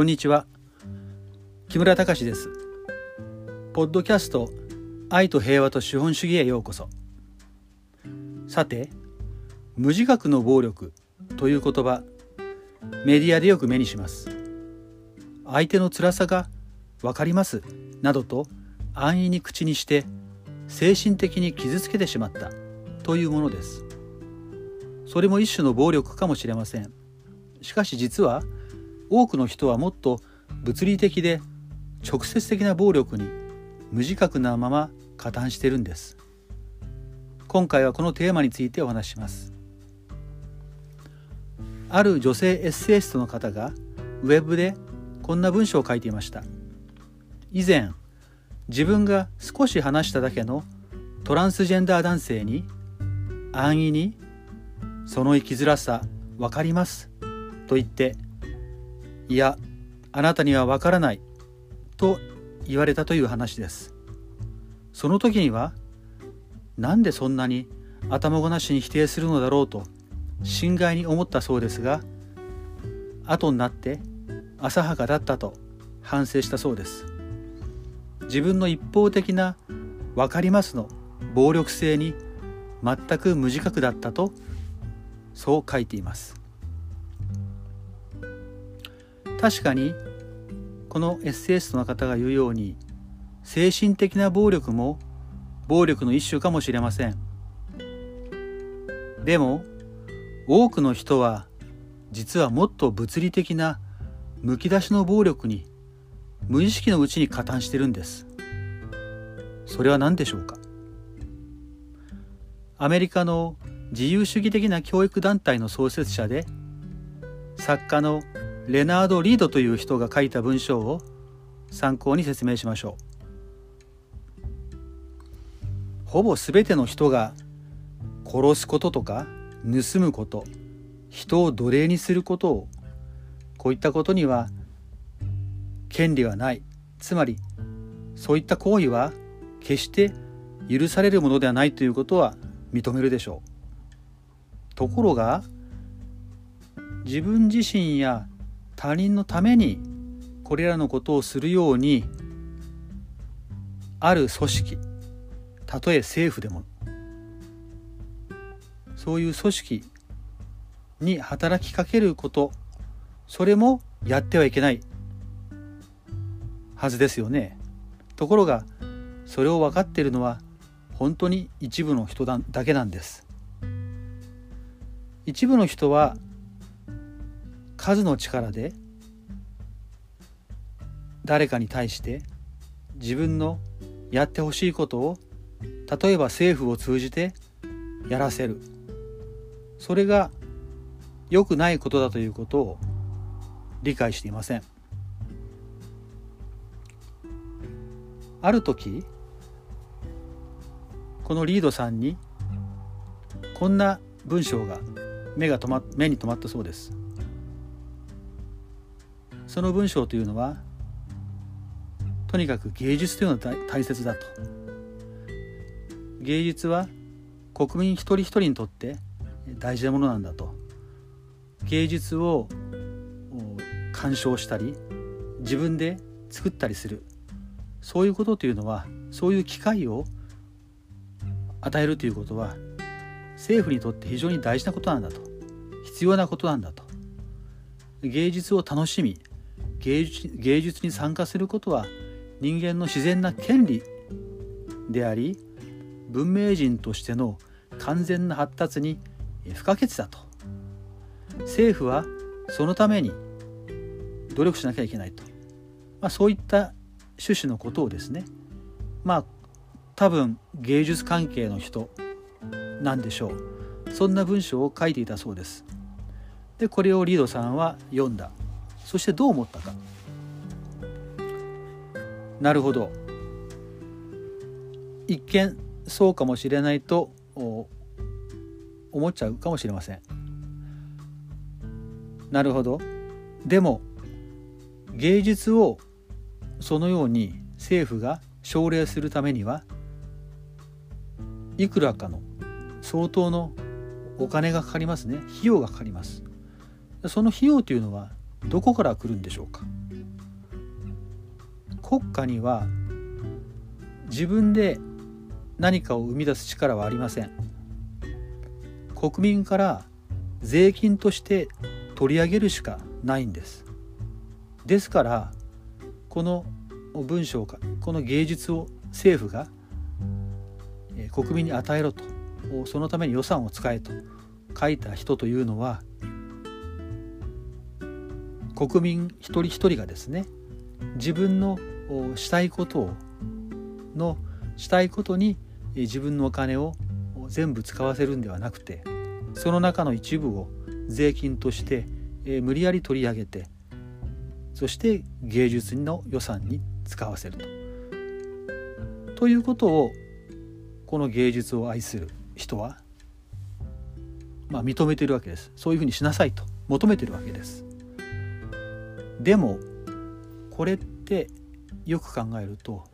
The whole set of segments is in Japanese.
こんにちは。木村隆です。ポッドキャスト愛と平和と資本主義へようこそ。さて無自覚の暴力という言葉メディアでよく目にします。相手の辛さがわかりますなどと安易に口にして精神的に傷つけてしまったというものです。それも一種の暴力かもしれません。しかし実は多くの人はもっと物理的で直接的な暴力に無自覚なまま加担しているんです。今回はこのテーマについてお話しします。ある女性エッセイストの方がウェブでこんな文章を書いていました。以前自分が少し話しただけのトランスジェンダー男性に安易に「その生きづらさ分かります」と言って「いやあなたには分からない」と言われたという話です。その時にはなんでそんなに頭ごなしに否定するのだろうと心外に思ったそうですが後になって浅はかだったと反省したそうです。自分の一方的な「分かります」の暴力性に全く無自覚だったとそう書いています。確かにこのエッセイストの方が言うように精神的な暴力も暴力の一種かもしれません。でも多くの人は実はもっと物理的なむき出しの暴力に無意識のうちに加担してるんです。それは何でしょうか？アメリカの自由主義的な教育団体の創設者で作家のレナード・リードという人が書いた文章を参考に説明しましょう。ほぼ全ての人が殺すこととか盗むこと人を奴隷にすることをこういったことには権利はない。つまりそういった行為は決して許されるものではないということは認めるでしょう。ところが自分自身や他人のためにこれらのことをするようにある組織たとえ政府でもそういう組織に働きかけることそれもやってはいけないはずですよね。ところがそれを分かっているのは本当に一部の人だけなんです。一部の人は数の力で誰かに対して自分のやってほしいことを例えば政府を通じてやらせるそれが良くないことだということを理解していません。ある時このリードさんにこんな文章が目が止ま目に留まったそうですその文章というのはとにかく芸術というのは大切だと。芸術は国民一人一人にとって大事なものなんだと。芸術を鑑賞したり自分で作ったりする。そういうことというのはそういう機会を与えるということは政府にとって非常に大事なことなんだと。必要なことなんだと。芸術を楽しみ芸術芸術に参加することは人間の自然な権利であり文明人としての完全な発達に不可欠だと。政府はそのために努力しなきゃいけないと、まあ、そういった趣旨のことをですねまあ多分芸術関係の人なんでしょう。そんな文章を書いていたそうです。でこれをリードさんは読んだ。そしてどう思ったか。なるほど。一見そうかもしれないと思っちゃうかもしれません。なるほど。でも芸術をそのように政府が奨励するためにはいくらかの相当のお金がかかりますね。費用がかかります。その費用というのはどこから来るんでしょうか？国家には自分で何かを生み出す力はありません。国民から税金として取り上げるしかないんです。ですからこの文章かこの芸術を政府が国民に与えろとそのために予算を使えと書いた人というのは国民一人一人がですね自分のしたいことをのしたいことに自分のお金を全部使わせるんではなくてその中の一部を税金として無理やり取り上げてそして芸術の予算に使わせると。ということをこの芸術を愛する人は、まあ、認めてるわけですそういうふうにしなさいと求めてるわけですでもこれってよく考えると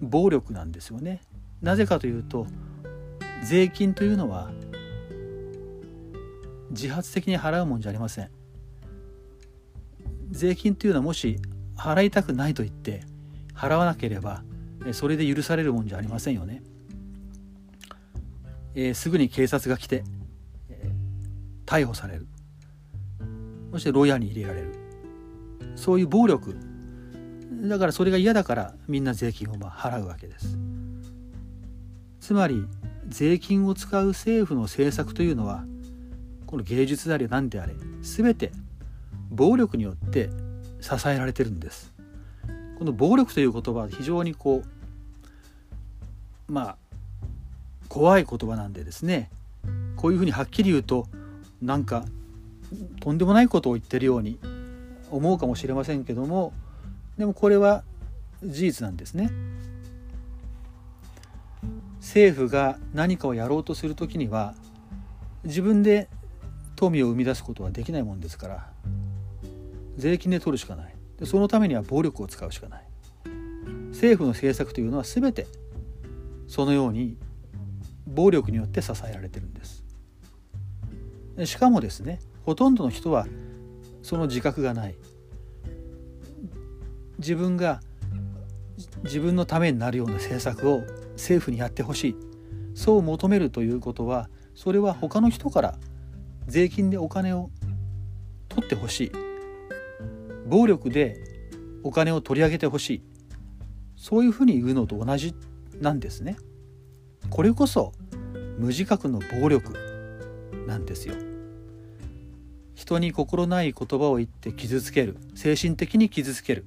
暴力なんですよね。なぜかというと税金というのは自発的に払うもんじゃありません。税金というのはもし払いたくないと言って払わなければそれで許されるもんじゃありませんよね。えー、すぐに警察が来て、逮捕される。そして牢屋に入れられる。そういう暴力。だからそれが嫌だからみんな税金をまあ払うわけです。つまり税金を使う政府の政策というのはこの芸術であれ何であれ全て暴力によって支えられてるんです。この暴力という言葉は非常にこうまあ怖い言葉なんでですね。こういうふうにはっきり言うとなんかとんでもないことを言ってるように思うかもしれませんけどもでもこれは事実なんですね。政府が何かをやろうとする時には自分で富を生み出すことはできないもんですから税金で取るしかない。でそのためには暴力を使うしかない。政府の政策というのは全てそのように暴力によって支えられてるんです。しかもですねほとんどの人はその自覚がない自分が自分のためになるような政策を政府にやってほしいそう求めるということはそれは他の人から税金でお金を取ってほしい暴力でお金を取り上げてほしいそういうふうに言うのと同じなんですね。これこそ無自覚の暴力なんですよ。人に心ない言葉を言って傷つける。精神的に傷つける。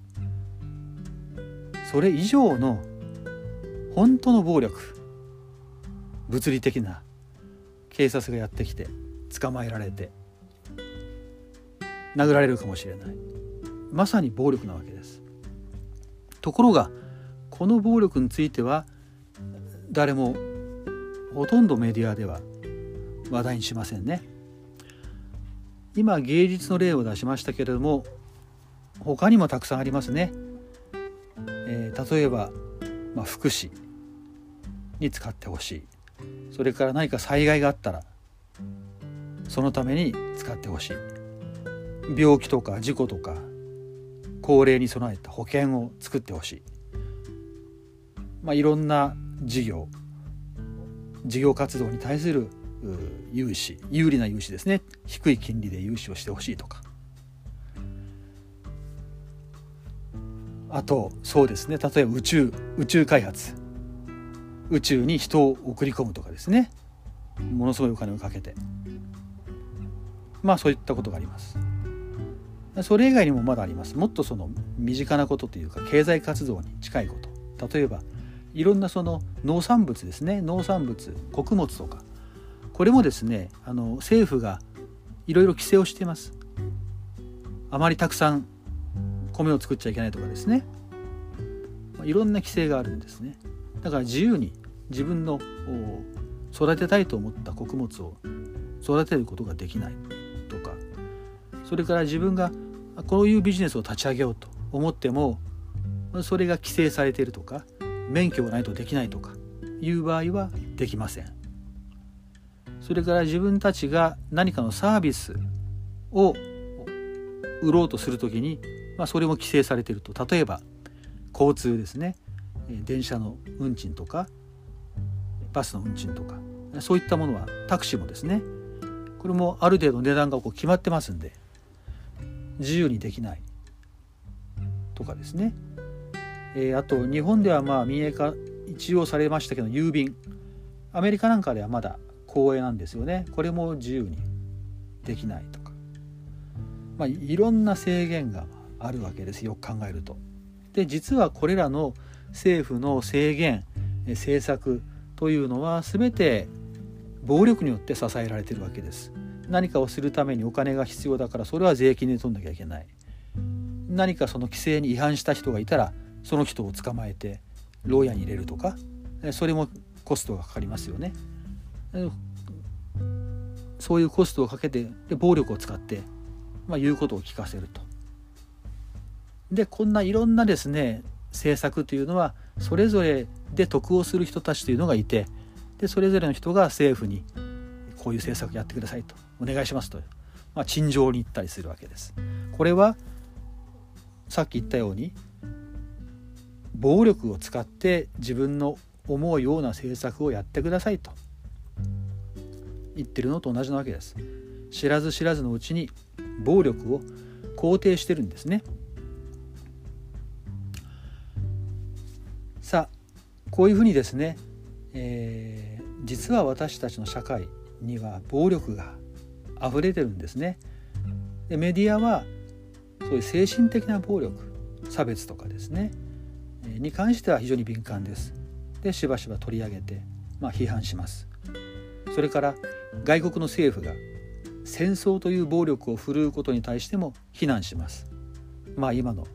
それ以上の本当の暴力。物理的な。警察がやってきて捕まえられて。殴られるかもしれない。まさに暴力なわけです。ところがこの暴力については誰もほとんどメディアでは話題にしませんね。今芸術の例を出しましたけれども他にもたくさんありますね。えー、例えば、まあ、福祉に使ってほしい。それから何か災害があったらそのために使ってほしい。病気とか事故とか高齢に備えた保険を作ってほしい、まあ、いろんな事業事業活動に対する融資有利な融資ですね。低い金利で融資をしてほしいとか。あとそうですね。例えば宇宙宇宙開発。宇宙に人を送り込むとかですね。ものすごいお金をかけて。まあそういったことがあります。それ以外にもまだあります。もっとその身近なことというか経済活動に近いこと。例えばいろんなその農産物ですね。農産物穀物とか。これもですねあの政府がいろいろ規制をしています。あまりたくさん米を作っちゃいけないとかですね。いろんな規制があるんですね。だから自由に自分の育てたいと思った穀物を育てることができないとかそれから自分がこういうビジネスを立ち上げようと思ってもそれが規制されているとか免許がないとできないとかいう場合はできません。それから自分たちが何かのサービスを売ろうとする時に、まあ、それも規制されていると。例えば交通ですね。電車の運賃とかバスの運賃とかそういったものはタクシーもですね。これもある程度値段がこう決まってますんで自由にできない。とかですね、えー、あと日本ではまあ民営化一応されましたけど郵便。アメリカなんかではまだ公営なんですよね。これも自由にできないとか、まあ、いろんな制限があるわけです。よく考えると。で実はこれらの政府の制限政策というのは全て暴力によって支えられてるわけです。何かをするためにお金が必要だからそれは税金で取んなきゃいけない。何かその規制に違反した人がいたらその人を捕まえて牢屋に入れるとかそれもコストがかかりますよね。そういうコストをかけてで暴力を使って、まあ、言うことを聞かせるとでこんないろんなですね政策というのはそれぞれで得をする人たちというのがいてでそれぞれの人が政府にこういう政策やってくださいとお願いしますと、まあ、陳情に行ったりするわけです。これはさっき言ったように暴力を使って自分の思うような政策をやってくださいと言ってるのと同じなわけです。知らず知らずのうちに暴力を肯定してるんですね。さあこういうふうにですね、えー、実は私たちの社会には暴力が溢れてるんですね。でメディアはそういう精神的な暴力差別とかですねに関しては非常に敏感です。でしばしば取り上げて、まあ、批判します。それから外国の政府が戦争という暴力を振るうことに対しても非難します。まあ今の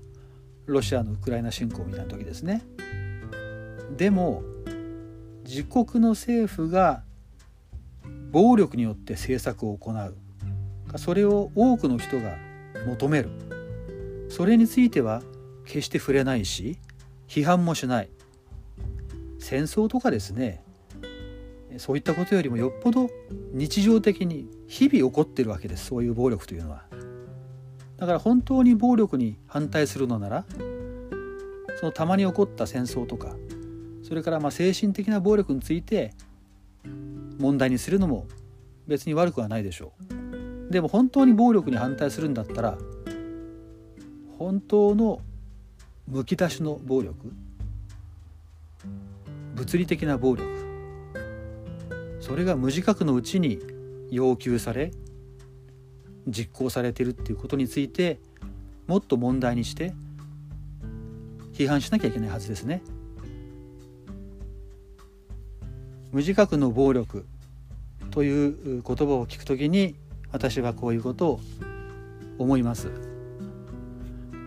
ロシアのウクライナ侵攻みたいな時ですね。でも自国の政府が暴力によって政策を行うそれを多くの人が求めるそれについては決して触れないし批判もしない戦争とかですねそういったことよりもよっぽど日常的に日々起こってるわけです。そういう暴力というのは。だから本当に暴力に反対するのならそのたまに起こった戦争とかそれからまあ精神的な暴力について問題にするのも別に悪くはないでしょう。でも本当に暴力に反対するんだったら本当のむき出しの暴力物理的な暴力それが無自覚のうちに要求され実行されているっていうことについてもっと問題にして批判しなきゃいけないはずですね。無自覚の暴力という言葉を聞くときに私はこういうことを思います。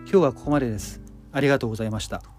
今日はここまでです。ありがとうございました。